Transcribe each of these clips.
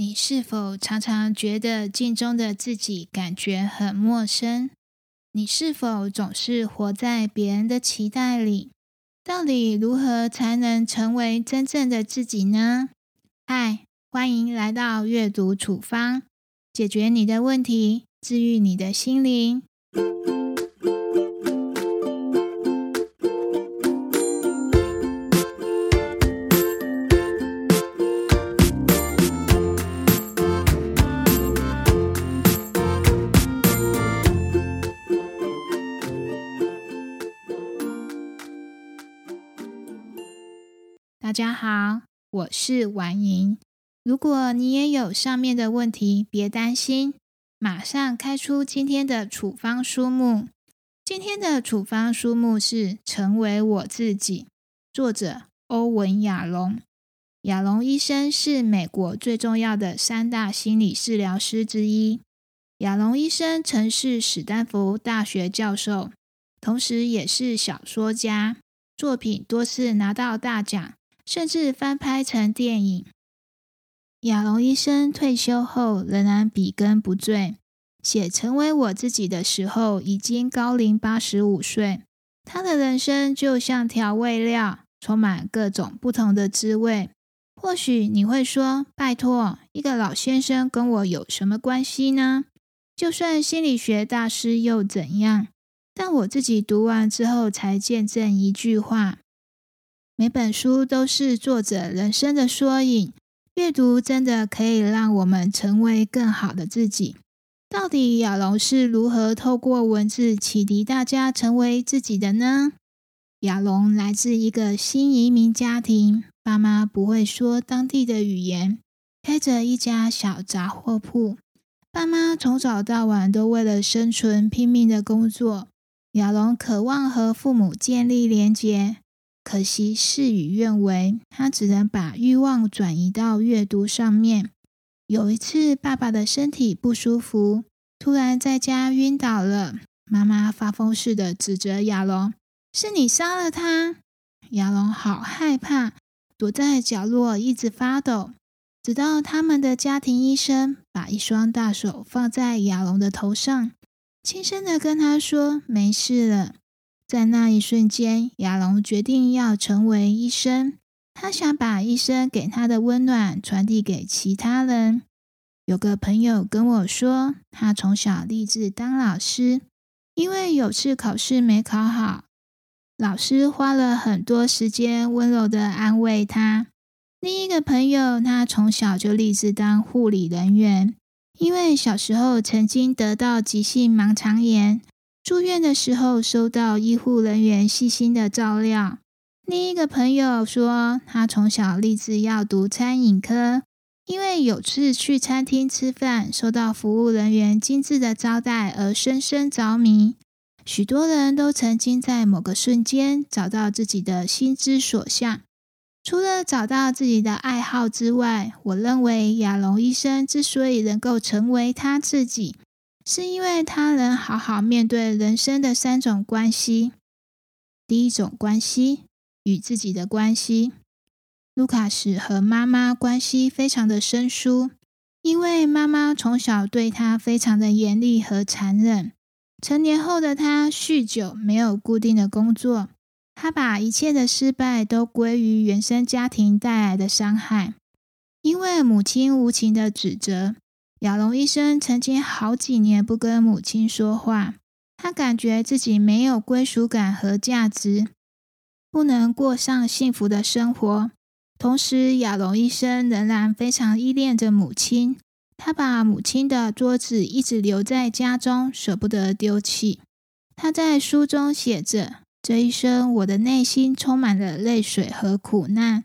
你是否常常觉得镜中的自己感觉很陌生？你是否总是活在别人的期待里？到底如何才能成为真正的自己呢？嗨，欢迎来到阅读处方，解决你的问题，治愈你的心灵。大家好，我是婉莹。如果你也有上面的问题，别担心，马上开出今天的处方书目。今天的处方书目是《成为我自己》，作者欧文亚龙。亚龙医生是美国最重要的三大心理治疗师之一。亚龙医生曾是史丹福大学教授，同时也是小说家，作品多次拿到大奖。甚至翻拍成电影。亚龙医生退休后仍然笔耕不辍，写《成为我自己》的时候已经高龄八十五岁。他的人生就像调味料，充满各种不同的滋味。或许你会说：“拜托，一个老先生跟我有什么关系呢？就算心理学大师又怎样？”但我自己读完之后，才见证一句话。每本书都是作者人生的缩影，阅读真的可以让我们成为更好的自己。到底亚龙是如何透过文字启迪大家成为自己的呢？亚龙来自一个新移民家庭，爸妈不会说当地的语言，开着一家小杂货铺，爸妈从早到晚都为了生存拼命的工作。亚龙渴望和父母建立连结。可惜事与愿违，他只能把欲望转移到阅读上面。有一次，爸爸的身体不舒服，突然在家晕倒了。妈妈发疯似的指责亚龙：“是你杀了他！”亚龙好害怕，躲在角落一直发抖。直到他们的家庭医生把一双大手放在亚龙的头上，轻声的跟他说：“没事了。”在那一瞬间，亚龙决定要成为医生。他想把医生给他的温暖传递给其他人。有个朋友跟我说，他从小立志当老师，因为有次考试没考好，老师花了很多时间温柔的安慰他。另一个朋友，他从小就立志当护理人员，因为小时候曾经得到急性盲肠炎。住院的时候，收到医护人员细心的照料。另一个朋友说，他从小立志要读餐饮科，因为有次去餐厅吃饭，受到服务人员精致的招待而深深着迷。许多人都曾经在某个瞬间找到自己的心之所向。除了找到自己的爱好之外，我认为亚龙医生之所以能够成为他自己。是因为他能好好面对人生的三种关系。第一种关系与自己的关系，卢卡斯和妈妈关系非常的生疏，因为妈妈从小对他非常的严厉和残忍。成年后的他酗酒，没有固定的工作，他把一切的失败都归于原生家庭带来的伤害，因为母亲无情的指责。亚龙医生曾经好几年不跟母亲说话，他感觉自己没有归属感和价值，不能过上幸福的生活。同时，亚龙医生仍然非常依恋着母亲，他把母亲的桌子一直留在家中，舍不得丢弃。他在书中写着：“这一生，我的内心充满了泪水和苦难，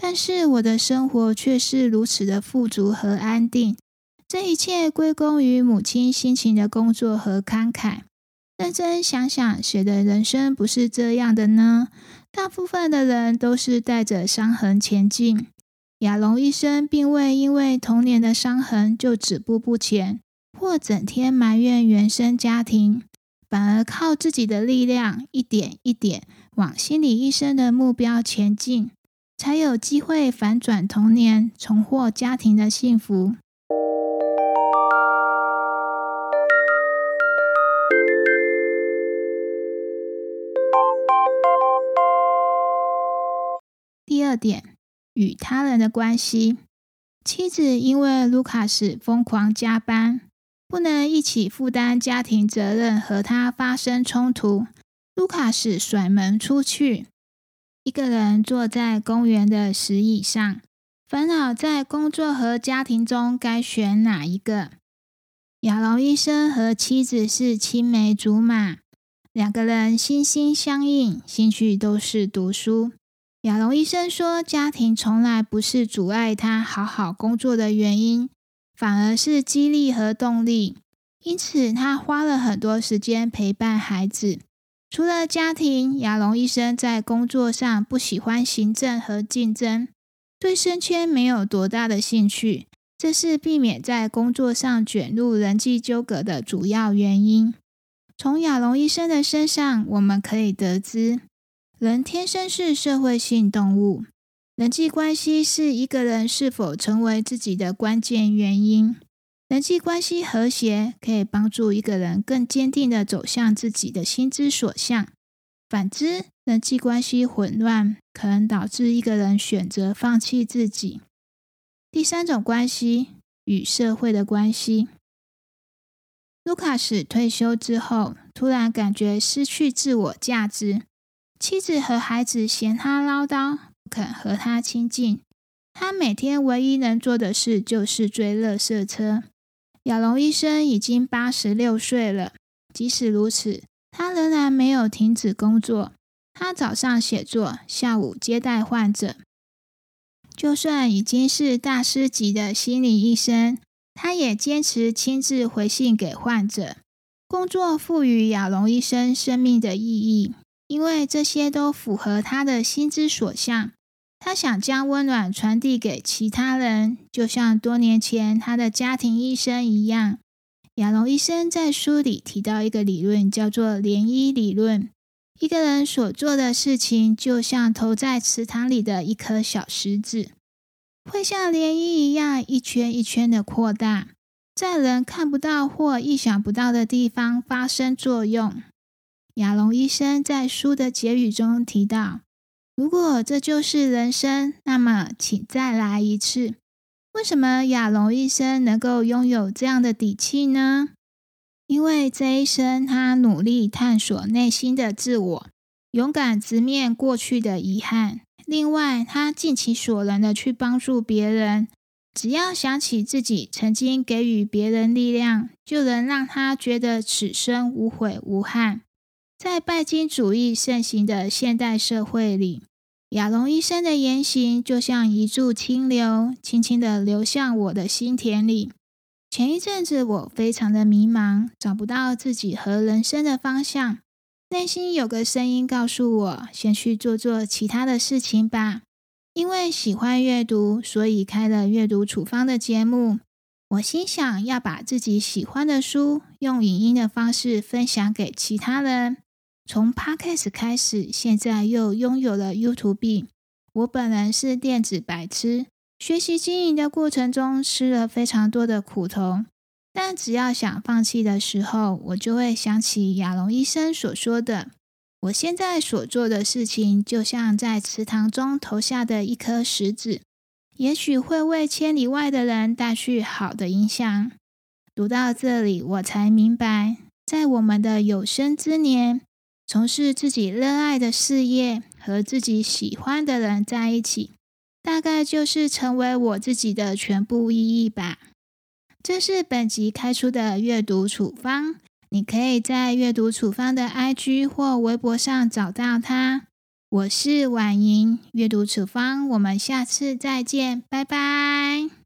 但是我的生活却是如此的富足和安定。”这一切归功于母亲辛勤的工作和慷慨。认真想想，谁的人生不是这样的呢？大部分的人都是带着伤痕前进。亚龙医生并未因为童年的伤痕就止步不前，或整天埋怨原生家庭，反而靠自己的力量，一点一点往心理医生的目标前进。才有机会反转童年，重获家庭的幸福。第二点，与他人的关系。妻子因为卢卡斯疯狂加班，不能一起负担家庭责任，和他发生冲突。卢卡斯甩门出去，一个人坐在公园的石椅上，烦恼在工作和家庭中该选哪一个。亚龙医生和妻子是青梅竹马，两个人心心相印，兴趣都是读书。亚龙医生说，家庭从来不是阻碍他好好工作的原因，反而是激励和动力。因此，他花了很多时间陪伴孩子。除了家庭，亚龙医生在工作上不喜欢行政和竞争，对升迁没有多大的兴趣，这是避免在工作上卷入人际纠葛的主要原因。从亚龙医生的身上，我们可以得知，人天生是社会性动物，人际关系是一个人是否成为自己的关键原因。人际关系和谐，可以帮助一个人更坚定的走向自己的心之所向。反之，人际关系混乱，可能导致一个人选择放弃自己。第三种关系与社会的关系。卢卡斯退休之后，突然感觉失去自我价值，妻子和孩子嫌他唠叨，不肯和他亲近。他每天唯一能做的事就是追垃圾车。亚龙医生已经八十六岁了，即使如此，他仍然没有停止工作。他早上写作，下午接待患者。就算已经是大师级的心理医生，他也坚持亲自回信给患者。工作赋予亚龙医生生命的意义，因为这些都符合他的心之所向。他想将温暖传递给其他人，就像多年前他的家庭医生一样。亚龙医生在书里提到一个理论，叫做涟漪理论。一个人所做的事情，就像投在池塘里的一颗小石子，会像涟漪一样一圈一圈的扩大，在人看不到或意想不到的地方发生作用。亚龙医生在书的结语中提到。如果这就是人生，那么请再来一次。为什么亚龙医生能够拥有这样的底气呢？因为这一生他努力探索内心的自我，勇敢直面过去的遗憾。另外，他尽其所能的去帮助别人。只要想起自己曾经给予别人力量，就能让他觉得此生无悔无憾。在拜金主义盛行的现代社会里，亚龙医生的言行就像一柱清流，轻轻的流向我的心田里。前一阵子，我非常的迷茫，找不到自己和人生的方向。内心有个声音告诉我，先去做做其他的事情吧。因为喜欢阅读，所以开了阅读处方的节目。我心想要把自己喜欢的书，用影音的方式分享给其他人。从 Podcast 开始，现在又拥有了 YouTube。我本人是电子白痴，学习经营的过程中吃了非常多的苦头。但只要想放弃的时候，我就会想起亚龙医生所说的：我现在所做的事情，就像在池塘中投下的一颗石子，也许会为千里外的人带去好的影响。读到这里，我才明白，在我们的有生之年。从事自己热爱的事业，和自己喜欢的人在一起，大概就是成为我自己的全部意义吧。这是本集开出的阅读处方，你可以在阅读处方的 IG 或微博上找到它。我是婉莹，阅读处方，我们下次再见，拜拜。